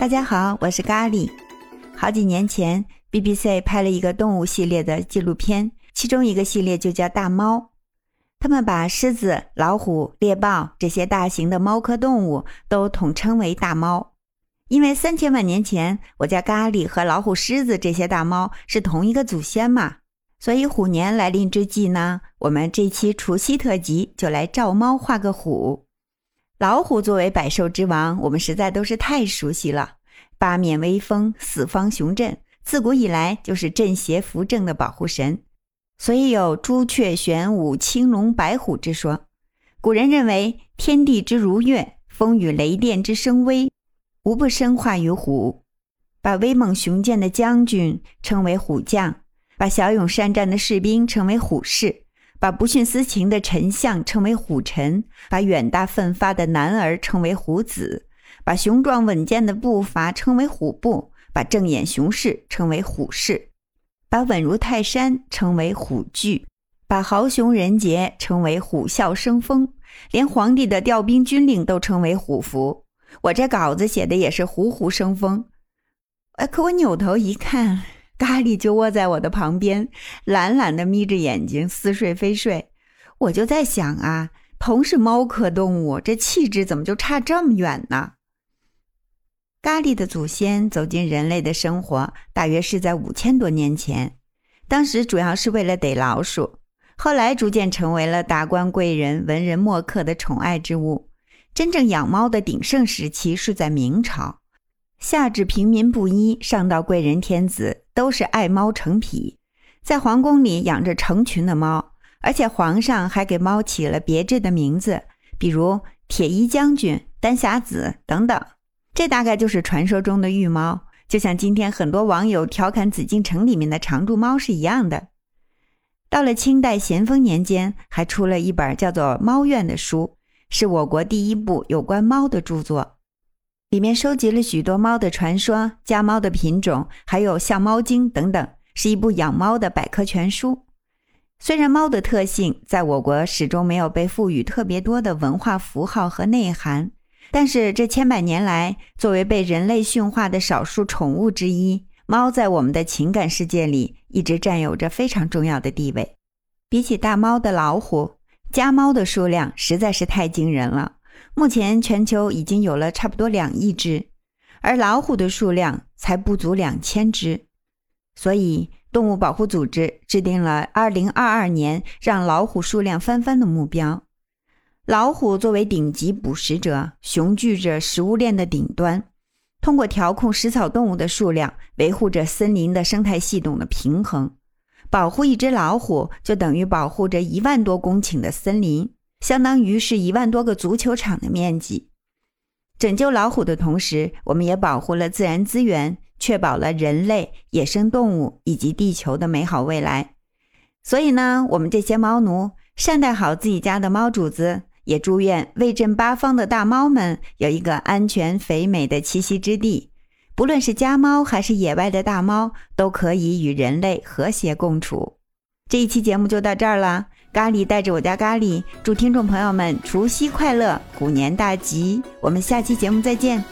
大家好，我是咖喱。好几年前，BBC 拍了一个动物系列的纪录片，其中一个系列就叫《大猫》。他们把狮子、老虎、猎豹这些大型的猫科动物都统称为大猫，因为三千万年前，我家咖喱和老虎、狮子这些大猫是同一个祖先嘛。所以虎年来临之际呢，我们这期除夕特辑就来照猫画个虎。老虎作为百兽之王，我们实在都是太熟悉了。八面威风，四方雄镇，自古以来就是镇邪扶正的保护神，所以有朱雀玄武、青龙白虎之说。古人认为天地之如月，风雨雷电之声威，无不生化于虎，把威猛雄健的将军称为虎将，把骁勇善战的士兵称为虎士，把不徇私情的丞相称为虎臣，把远大奋发的男儿称为虎子。把雄壮稳健的步伐称为虎步，把正眼雄视称为虎视，把稳如泰山称为虎踞，把豪雄人杰称为虎啸生风，连皇帝的调兵军令都称为虎符。我这稿子写的也是虎虎生风。哎，可我扭头一看，咖喱就窝在我的旁边，懒懒的眯着眼睛，似睡非睡。我就在想啊，同是猫科动物，这气质怎么就差这么远呢？咖喱的祖先走进人类的生活，大约是在五千多年前。当时主要是为了逮老鼠，后来逐渐成为了达官贵人、文人墨客的宠爱之物。真正养猫的鼎盛时期是在明朝，下至平民布衣，上到贵人天子，都是爱猫成癖，在皇宫里养着成群的猫，而且皇上还给猫起了别致的名字，比如铁衣将军、丹霞子等等。这大概就是传说中的御猫，就像今天很多网友调侃紫禁城里面的常驻猫是一样的。到了清代咸丰年间，还出了一本叫做《猫院》的书，是我国第一部有关猫的著作，里面收集了许多猫的传说、家猫的品种，还有像猫经等等，是一部养猫的百科全书。虽然猫的特性在我国始终没有被赋予特别多的文化符号和内涵。但是这千百年来，作为被人类驯化的少数宠物之一，猫在我们的情感世界里一直占有着非常重要的地位。比起大猫的老虎，家猫的数量实在是太惊人了。目前全球已经有了差不多两亿只，而老虎的数量才不足两千只。所以，动物保护组织制定了二零二二年让老虎数量翻番的目标。老虎作为顶级捕食者，雄踞着食物链的顶端，通过调控食草动物的数量，维护着森林的生态系统的平衡。保护一只老虎，就等于保护着一万多公顷的森林，相当于是一万多个足球场的面积。拯救老虎的同时，我们也保护了自然资源，确保了人类、野生动物以及地球的美好未来。所以呢，我们这些猫奴，善待好自己家的猫主子。也祝愿威震八方的大猫们有一个安全肥美的栖息之地，不论是家猫还是野外的大猫，都可以与人类和谐共处。这一期节目就到这儿了，咖喱带着我家咖喱，祝听众朋友们除夕快乐，虎年大吉！我们下期节目再见。